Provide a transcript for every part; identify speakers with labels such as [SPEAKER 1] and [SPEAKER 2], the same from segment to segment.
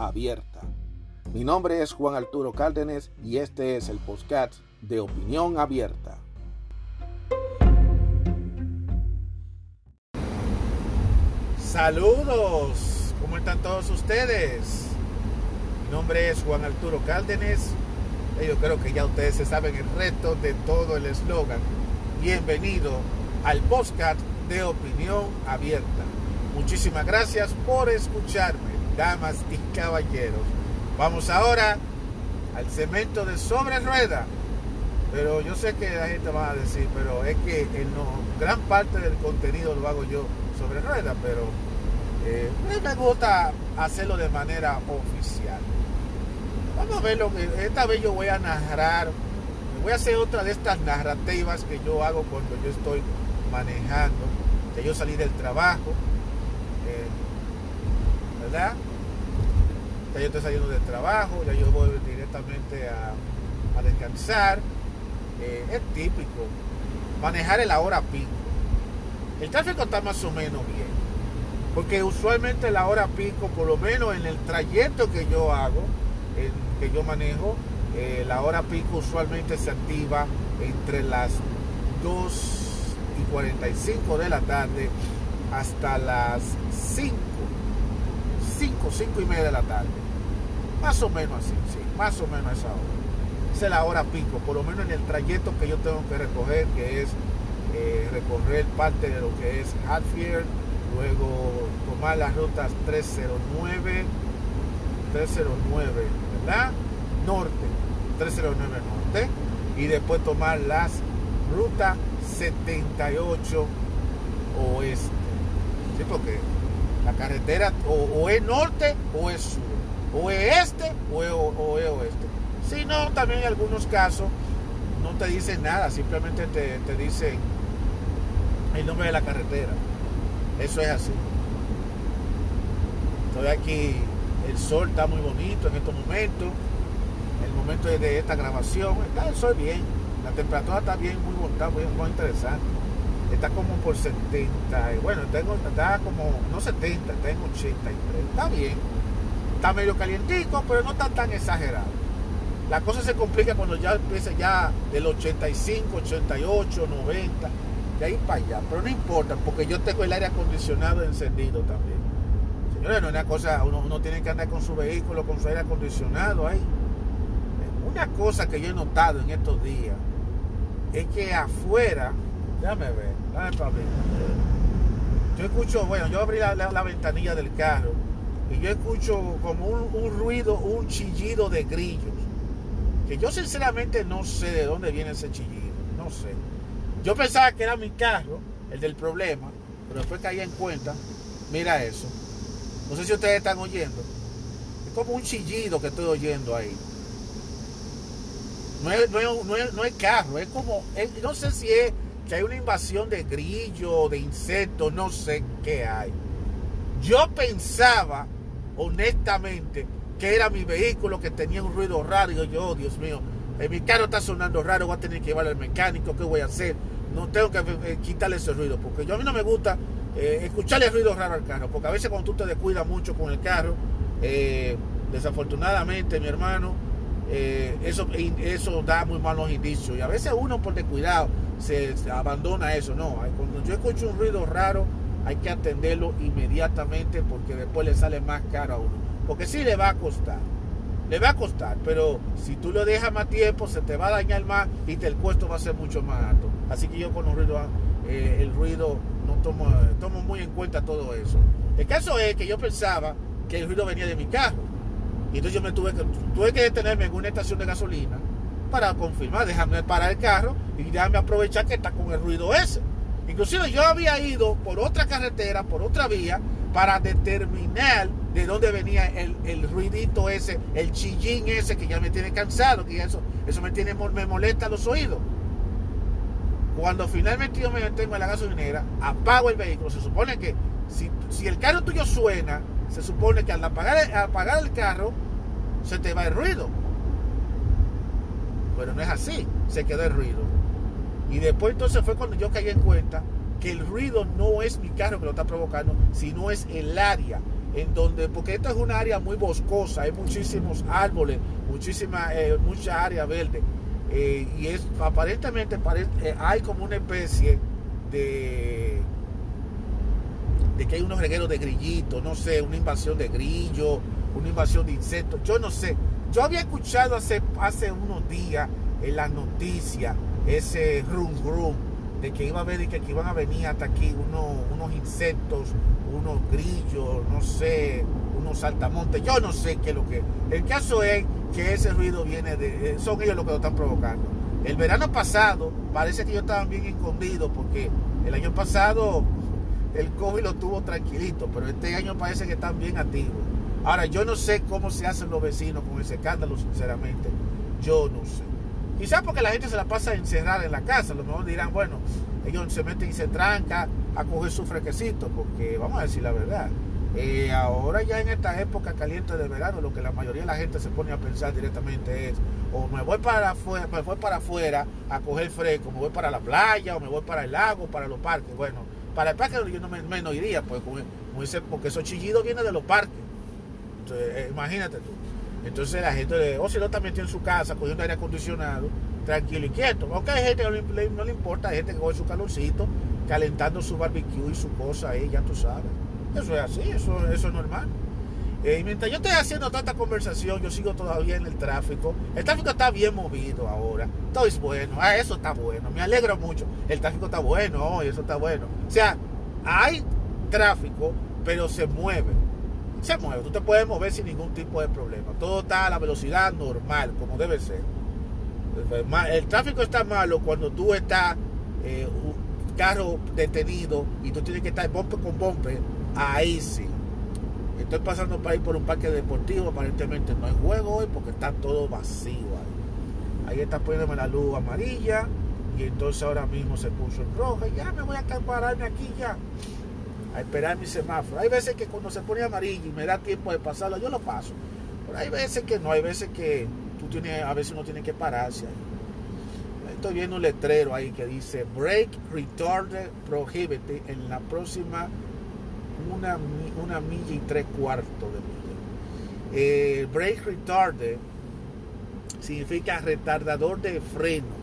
[SPEAKER 1] abierta. Mi nombre es Juan Arturo Cárdenas y este es el podcast de Opinión Abierta. Saludos, ¿cómo están todos ustedes? Mi nombre es Juan Arturo Cárdenas. Yo creo que ya ustedes se saben el reto de todo el eslogan. Bienvenido al podcast de Opinión Abierta. Muchísimas gracias por escucharme, damas y caballeros. Vamos ahora al cemento de sobre rueda. Pero yo sé que la gente va a decir, pero es que en gran parte del contenido lo hago yo sobre rueda, pero eh, me gusta hacerlo de manera oficial. Vamos a ver lo que esta vez yo voy a narrar. Voy a hacer otra de estas narrativas que yo hago cuando yo estoy manejando. Que yo salí del trabajo. Eh, Ya yo saliendo del trabajo, ya yo voy directamente a, descansar. Eh, es típico. Manejar en la hora pico. El tráfico está más o menos bien. Porque usualmente la hora pico, por lo menos en el trayecto que yo hago, que yo manejo, eh, la hora pico usualmente se activa entre las 2 y 45 de la tarde hasta las 5, 5, 5 y media de la tarde. Más o menos así, sí, más o menos esa hora. Esa es la hora pico, por lo menos en el trayecto que yo tengo que recoger, que es eh, recorrer parte de lo que es Hatfield, luego tomar las rutas 309, 309, ¿verdad? Norte, 309 norte, y después tomar las rutas 78 oeste. ¿Sí? Porque la carretera o, es norte o es sur, o es este o es, oeste. Si no, también en algunos casos no te dicen nada, simplemente te, te dicen el nombre de la carretera. Eso es así. Estoy aquí, el sol está muy bonito en estos momentos. El momento de esta grabación, está el sol bien. La temperatura está bien, muy bonita, muy, muy interesante. Está como por 70, bueno, tengo, está como, no 70, está en 83. Está bien. Está medio calientico, pero no está tan exagerado. La cosa se complica cuando ya empieza ya del 85, 88, 90 de ahí para allá. Pero no importa, porque yo tengo el aire acondicionado encendido también. Señores, no es una cosa, uno, tiene que andar con su vehículo, con su aire acondicionado ahí. Una cosa que yo he notado en estos días es que afuera, déjame ver, para ver. Yo escucho, bueno, yo abrí la, ventanilla del carro y yo escucho como un, ruido, un chillido de grillos. Que yo sinceramente no sé de dónde viene ese chillido, no sé. Yo pensaba que era mi carro, el del problema, pero después caí en cuenta, mira eso. No sé si ustedes están oyendo. Es como un chillido que estoy oyendo ahí. No es, no carro, es como, no sé si es que hay una invasión de grillos, de insectos, no sé qué hay. Yo pensaba, honestamente, que era mi vehículo que tenía un ruido raro. Y yo, oh, Dios mío, mi carro está sonando raro, voy a tener que llevarlo al mecánico, ¿qué voy a hacer? No tengo que eh, quitarle ese ruido, porque yo a mí no me gusta eh, escucharle ruido raro al carro, porque a veces cuando tú te descuidas mucho con el carro, eh, desafortunadamente, mi hermano, eso, eso da muy malos indicios. Y a veces uno por descuidado se, se abandona eso. No, cuando yo escucho un ruido raro, hay que atenderlo inmediatamente porque después le sale más caro a uno. Porque sí le va a costar le va a costar, pero si tú lo dejas más tiempo, se te va a dañar más y el costo va a ser mucho más alto. Así que yo con el ruido, eh, el ruido no tomo, tomo muy en cuenta todo eso. El caso es que yo pensaba que el ruido venía de mi carro. Y entonces yo me tuve que, tuve que detenerme en una estación de gasolina para confirmar, déjame parar el carro y déjame aprovechar que está con el ruido ese. Inclusive yo había ido por otra carretera, por otra vía, para determinar de dónde venía el, el, ruidito ese, el chillín ese que ya me tiene cansado, que eso, eso me, tiene, me molesta los oídos. Cuando finalmente yo me detengo en la gasolinera, apago el vehículo. Se supone que si, si el carro tuyo suena, se supone que al apagar, el carro, se te va el ruido. Pero no es así, se quedó el ruido. Y después entonces fue cuando yo caí en cuenta que el ruido no es mi carro que lo está provocando, sino es el área en donde, porque esto es una área muy boscosa, hay muchísimos árboles, muchísima, eh, mucha área verde. Eh, y es aparentemente eh, hay como una especie de de que hay unos regueros de grillitos, no sé, una invasión de grillos, una invasión de insectos, yo no sé. Yo había escuchado hace, hace unos días en las noticias ese rum rum de que iba a ver y que, iban a venir hasta aquí unos, unos insectos, unos grillos, no sé, unos saltamontes, yo no sé qué es lo que. El caso es que ese ruido viene de. Son ellos los que lo están provocando. El verano pasado parece que ellos estaban bien escondidos porque el año pasado el COVID lo tuvo tranquilito, pero este año parece que están bien activos. Ahora, yo no sé cómo se hacen los vecinos con ese escándalo, sinceramente. Yo no sé. Quizás porque la gente se la pasa encerrada en la casa. A lo mejor dirán, bueno, ellos se meten y se trancan a coger su frequecito, porque vamos a decir la verdad. Eh, ahora ya en esta época caliente de verano, lo que la mayoría de la gente se pone a pensar directamente es, o me voy para afuera, me voy para afuera a coger fresco, me voy para la playa, o me voy para el lago, para los parques. Bueno, para el parque yo no me, iría, pues, porque esos chillidos vienen de los parques. Eh, imagínate tú. Entonces la gente, o si no también tiene su casa cogiendo aire acondicionado, tranquilo y quieto. Aunque hay gente que no le, importa, hay gente que coge su calorcito, calentando su barbecue y su cosa ahí, ya tú sabes. Eso es así, eso, eso es normal. Eh, mientras yo estoy haciendo tanta conversación, yo sigo todavía en el tráfico. El tráfico está bien movido ahora. Todo es bueno. Ah, eso está bueno. Me alegro mucho. El tráfico está bueno. eso está bueno. O sea, hay tráfico, pero se mueve se mueve. Tú te puedes mover sin ningún tipo de problema. Todo está a la velocidad normal, como debe ser. El tráfico está malo cuando tú estás eh, un carro detenido y tú tienes que estar bombe con bombe. Ahí sí. Estoy pasando para ir por un parque deportivo. Aparentemente no hay juego hoy porque está todo vacío ahí. Ahí está poniéndome la luz amarilla. Y entonces ahora mismo se puso en roja. Y ya me voy a pararme aquí ya a esperar mi semáforo. Hay veces que cuando se pone amarillo y me da tiempo de pasarlo, yo lo paso. Pero hay veces que no, hay veces que tú tienes, a veces uno tiene que pararse ahí. Estoy viendo un letrero ahí que dice Break Retarded Prohibited en la próxima una, una milla y tres cuartos de milla. Eh, break Retarded significa retardador de freno.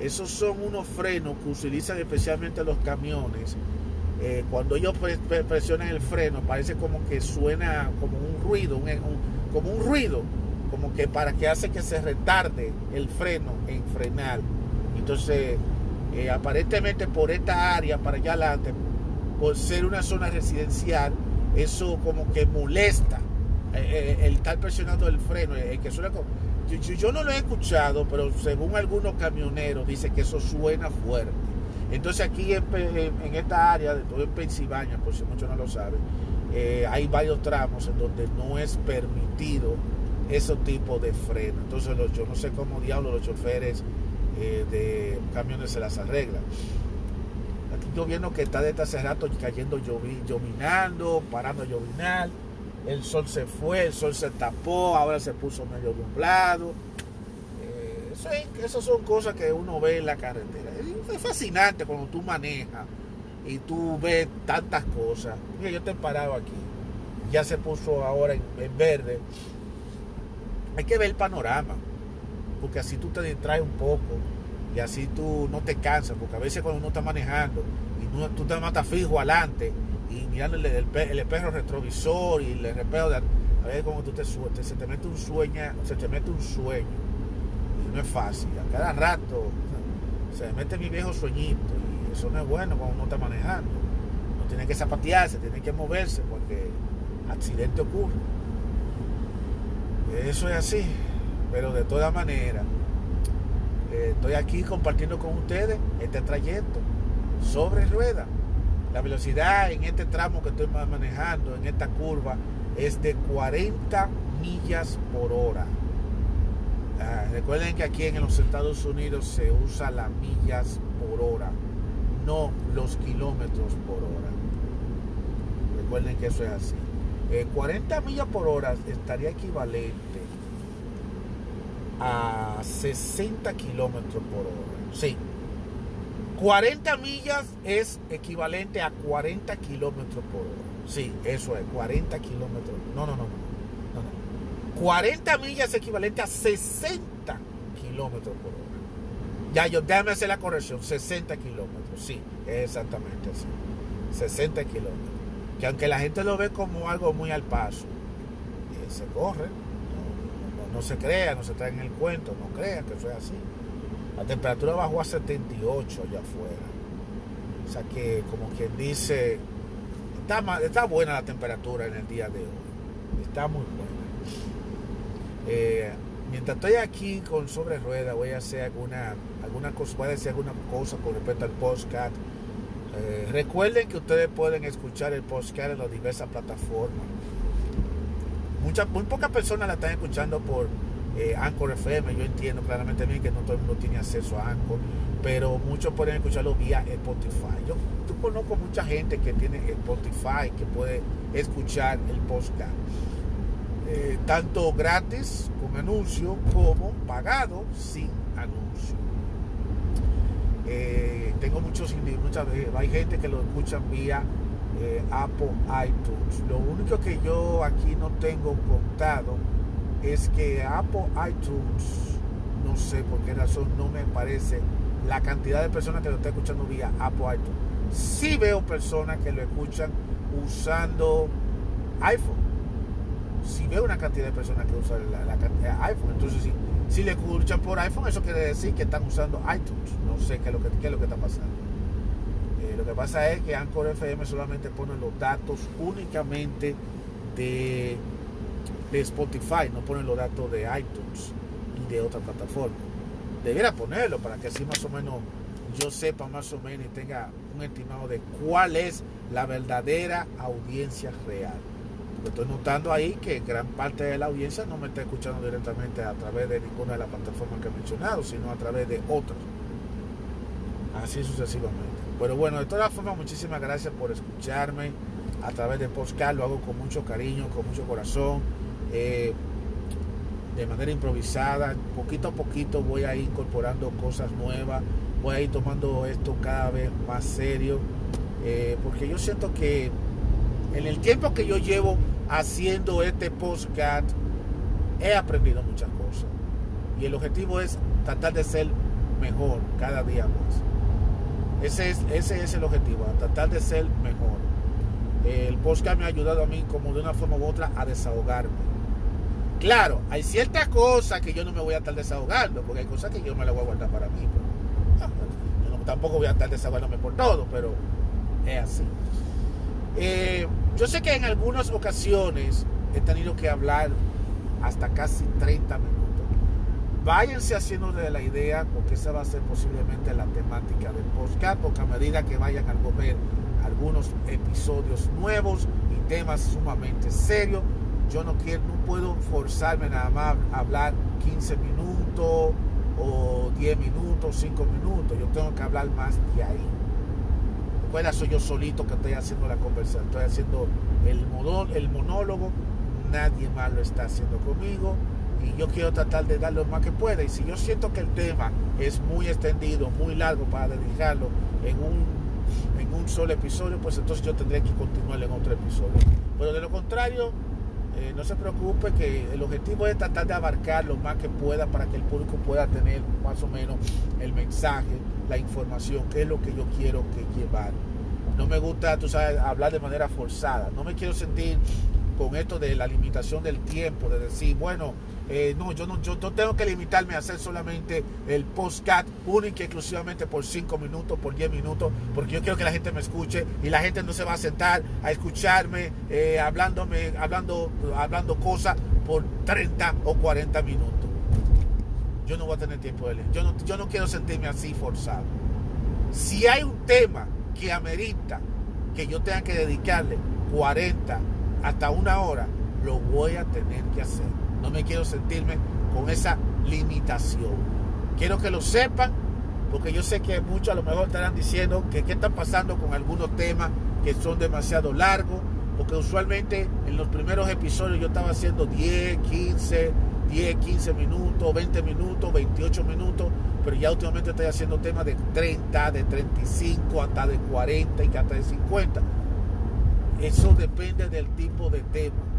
[SPEAKER 1] Esos son unos frenos que utilizan especialmente los camiones eh, cuando ellos presionan el freno, parece como que suena como un ruido, como un ruido, como que para que hace que se retarde el freno en frenar. Entonces, eh, aparentemente por esta área, para allá adelante, por ser una zona residencial, eso como que molesta eh, el estar presionando el freno, que suena como, yo, no lo he escuchado, pero según algunos camioneros dice que eso suena fuerte. Entonces aquí en, esta área, de todo en Pensilvania, por si muchos no lo saben, eh, hay varios tramos en donde no es permitido ese tipo de freno. Entonces yo no sé cómo diablos los choferes eh, de camiones se las arreglan. Viendo que está desde hace rato cayendo llovinando, parando a llovinar. El sol se fue, el sol se tapó, ahora se puso medio nublado esas son cosas que uno ve en la carretera. Es fascinante cuando tú manejas y tú ves tantas cosas. Mira, yo te he parado aquí. Ya se puso ahora en, verde. Hay que ver el panorama. Porque así tú te distraes un poco. Y así tú no te cansas. Porque a veces cuando uno está manejando y tú te matas fijo adelante y mirando el, el, perro retrovisor y el espejo de a ver cómo tú te sueltes, se te mete un sueño, se te mete un sueño no es fácil. A cada rato se mete mi viejo sueñito y eso no es bueno cuando uno está manejando. No tiene que zapatearse, tiene que moverse porque accidente ocurre. Eso es así, pero de todas maneras, estoy aquí compartiendo con ustedes este trayecto sobre rueda. La velocidad en este tramo que estoy manejando, en esta curva, es de 40 millas por hora. Ah, recuerden que aquí en los Estados Unidos se usa las millas por hora, no los kilómetros por hora. Recuerden que eso es así. 40 eh, millas por hora estaría equivalente a 60 kilómetros por hora. Sí. 40 millas es equivalente a 40 kilómetros por hora. Sí, eso es, 40 kilómetros. No, no, no, no, 40 millas es equivalente a 60 kilómetros por hora. Ya, yo déjame hacer la corrección, 60 kilómetros, sí, exactamente así. 60 kilómetros. Que aunque la gente lo ve como algo muy al paso, eh, se corre, no, se crea, no se trae en el cuento, no crea que es así. La temperatura bajó a 78 allá afuera. O sea que, como quien dice, Está, buena la temperatura en el día de hoy. Está muy buena. Eh, mientras estoy aquí con sobre rueda, voy a hacer alguna, alguna cosa, voy a decir alguna cosa con respecto al podcast. Eh, recuerden que ustedes pueden escuchar el podcast en las diversas plataformas. Muchas, muy pocas personas la están escuchando por eh, Anchor FM. Yo entiendo claramente bien que no todo el mundo tiene acceso a Anchor, pero muchos pueden escucharlo vía Spotify. Yo, conozco mucha gente que tiene Spotify, que puede escuchar el podcast. Eh, tanto gratis con anuncio como pagado sin anuncio. Eh, tengo muchos, muchas, hay gente que lo escuchan vía Apple iTunes. Lo único que yo aquí no tengo contado es que Apple iTunes, no sé por qué razón, no me parece la cantidad de personas que lo están escuchando vía Apple iTunes. Sí veo personas que lo escuchan usando iPhone. Sí veo una cantidad de personas que usan la, iPhone. Entonces, si, si le escuchan por iPhone, eso quiere decir que están usando iTunes. No sé qué es lo que, qué es lo que está pasando. Eh, lo que pasa es que Anchor FM solamente pone los datos únicamente de Spotify, no ponen los datos de iTunes y de otra plataforma. Debiera ponerlo para que así más o menos yo sepa más o menos y tenga un estimado de cuál es la verdadera audiencia real. Estoy notando ahí que gran parte de la audiencia no me está escuchando directamente a través de ninguna de las plataformas que he mencionado, sino a través de otras. Así sucesivamente. Pero bueno, de todas formas, muchísimas gracias por escucharme a través de Postcard. Lo hago con mucho cariño, con mucho corazón. Eh, de manera improvisada, poquito a poquito voy a ir incorporando cosas nuevas, voy a ir tomando esto cada vez más serio, eh, porque yo siento que en el tiempo que yo llevo haciendo este podcast, he aprendido muchas cosas. Y el objetivo es tratar de ser mejor cada día más. Ese es, ese es el objetivo, tratar de ser mejor. El podcast me ha ayudado a mí como de una forma u otra a desahogarme Claro, hay ciertas cosas que yo no me voy a estar desahogando, porque hay cosas que yo me las voy a guardar para mí. yo tampoco voy a estar desahogándome por todo, pero es así. Eh, yo sé que en algunas ocasiones he tenido que hablar hasta casi 30 minutos. Váyanse haciendo de la idea, porque esa va a ser posiblemente la temática del podcast, porque a medida que vayan a ver algunos episodios nuevos y temas sumamente serios, yo no quiero, no puedo forzarme nada más a hablar 15 minutos o 10 minutos, 5 minutos. Yo tengo que hablar más de ahí. Recuerda, soy yo solito que estoy haciendo la conversación, estoy haciendo el monólogo, nadie más lo está haciendo conmigo y yo quiero tratar de dar lo más que pueda. Y si yo siento que el tema es muy extendido, muy largo para dedicarlo en un, en un solo episodio, pues entonces yo tendré que continuar en otro episodio. Pero de lo contrario, eh, no se preocupe que el objetivo es tratar de abarcar lo más que pueda para que el público pueda tener más o menos el mensaje, la información, que es lo que yo quiero que llevar. No me gusta, tú sabes, hablar de manera forzada. No me quiero sentir con esto de la limitación del tiempo, de decir, bueno, eh, no, yo no, yo tengo que limitarme a hacer solamente el postcat único y exclusivamente por 5 minutos, por 10 minutos, porque yo quiero que la gente me escuche y la gente no se va a sentar a escucharme eh, hablándome, hablando, hablando cosas por 30 o 40 minutos. Yo no voy a tener tiempo de leer. Yo no, yo no quiero sentirme así forzado. Si hay un tema que amerita que yo tenga que dedicarle 40 hasta una hora, lo voy a tener que hacer. No me quiero sentirme con esa limitación. Quiero que lo sepan porque yo sé que muchos a lo mejor estarán diciendo que qué está pasando con algunos temas que son demasiado largos, porque usualmente en los primeros episodios yo estaba haciendo 10, 15, 10, 15 minutos, 20 minutos, 28 minutos, pero ya últimamente estoy haciendo temas de 30, de 35, hasta de 40 y hasta de 50. Eso depende del tipo de tema.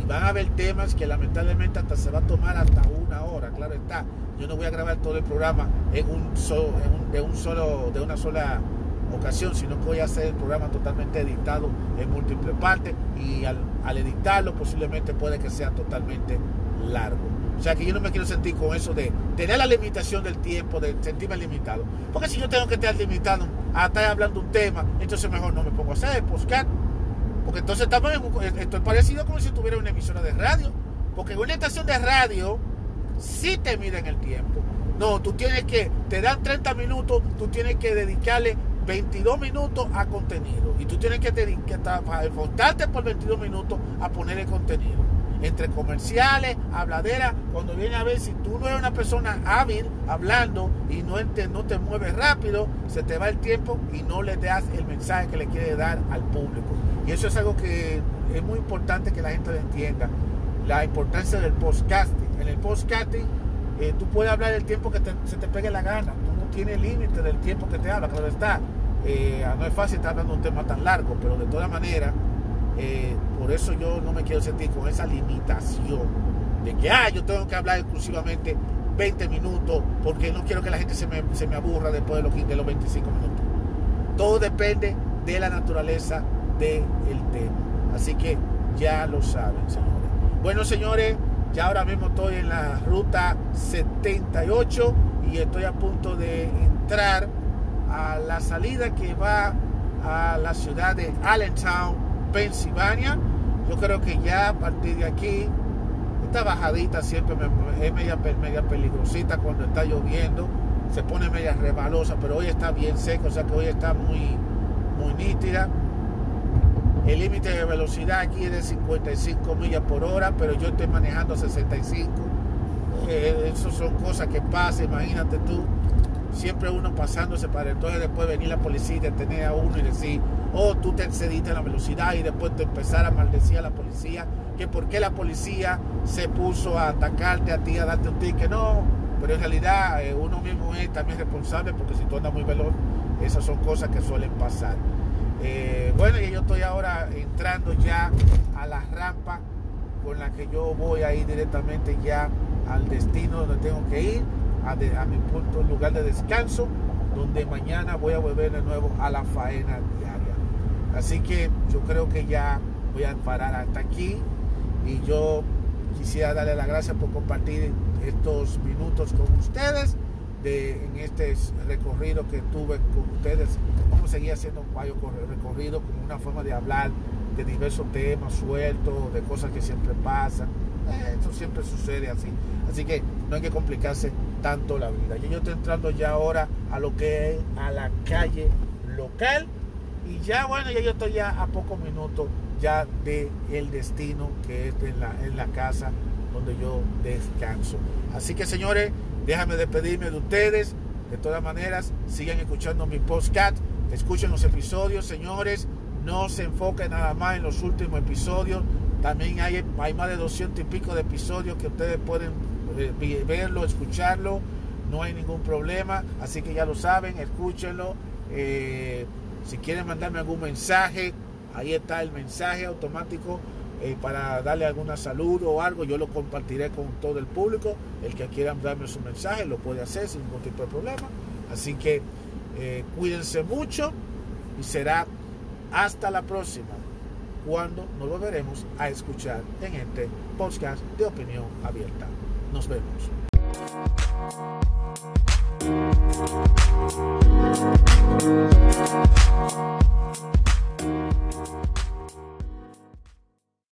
[SPEAKER 1] Y van a haber temas que lamentablemente hasta se va a tomar hasta una hora, claro está. Yo no voy a grabar todo el programa en un solo, de un solo, de una sola ocasión, sino que voy a hacer el programa totalmente editado en múltiples partes y al, al editarlo posiblemente puede que sea totalmente largo. O sea que yo no me quiero sentir con eso de tener la limitación del tiempo, de sentirme limitado. Porque si yo tengo que estar limitado a estar hablando un tema, entonces mejor no me pongo a hacer podcast. Porque entonces estamos estoy parecido como si tuviera una emisora de radio. Porque en una estación de radio sí te miden el tiempo. No, tú tienes que, te dan 30 minutos, tú tienes que dedicarle 22 minutos a contenido. Y tú tienes que, que por 22 minutos a poner el contenido entre comerciales, habladera, cuando viene a ver si tú no eres una persona hábil hablando y no te, no te mueves rápido, se te va el tiempo y no le das el mensaje que le quiere dar al público. Y eso es algo que es muy importante que la gente entienda. La importancia del podcasting. En el podcasting eh, tú puedes hablar el tiempo que se te pegue la gana. Tú no tienes límite del tiempo que te habla, claro está. Eh, no es fácil estar hablando un tema tan largo, pero de todas maneras eh, por eso yo no me quiero sentir con esa limitación de que, ah, yo tengo que hablar exclusivamente 20 minutos porque no quiero que la gente se me, se me aburra después de los, de los 25 minutos. Todo depende de la naturaleza del tema. Así que ya lo saben, señores. Bueno, señores, ya ahora mismo estoy en la ruta 78 y estoy a punto de entrar a la salida que va a la ciudad de Allentown, Pensilvania. Yo creo que ya a partir de aquí, esta bajadita siempre es media, media peligrosita cuando está lloviendo, se pone media rebalosa, pero hoy está bien seco, o sea que hoy está muy, muy nítida. El límite de velocidad aquí es de 55 millas por hora, pero yo estoy manejando 65. Eh, son cosas que pasan, imagínate tú siempre uno pasándose para entonces después venir la policía y detener a uno y decir, oh, tú te excediste la velocidad y después te empezar a maldecir a la policía, que por qué la policía se puso a atacarte a ti, a darte un ticket, no, pero en realidad eh, uno mismo es también responsable porque si tú andas muy veloz, esas son cosas que suelen pasar. Eh, bueno, yo estoy ahora entrando ya a la rampa con la que yo voy a ir directamente ya al destino donde tengo que ir a, mi punto, lugar de descanso, donde mañana voy a volver de nuevo a la faena diaria. Así que yo creo que ya voy a parar hasta aquí y yo quisiera darle las gracias por compartir estos minutos con ustedes de, en este recorrido que tuve con ustedes. Vamos a seguir haciendo un recorrido como una forma de hablar de diversos temas sueltos, de cosas que siempre pasan. Eh, eso siempre sucede así. Así que no hay que complicarse tanto la vida. Yo, estoy entrando ya ahora a lo que es a la calle local y ya bueno, ya yo estoy ya a pocos minutos ya de el destino que es en la, en la casa donde yo descanso. Así que señores, déjame despedirme de ustedes. De todas maneras, sigan escuchando mi podcast, escuchen los episodios, señores. No se enfoquen nada más en los últimos episodios. También hay, hay más de 200 y pico de episodios que ustedes pueden eh, verlo, escucharlo, no hay ningún problema, así que ya lo saben, escúchenlo. Eh, si quieren mandarme algún mensaje, ahí está el mensaje automático eh, para darle alguna salud o algo, yo lo compartiré con todo el público. El que quiera darme su mensaje lo puede hacer sin ningún tipo de problema. Así que cuídense mucho y será hasta la próxima cuando nos volveremos a escuchar en este podcast de opinión abierta. Nos vemos.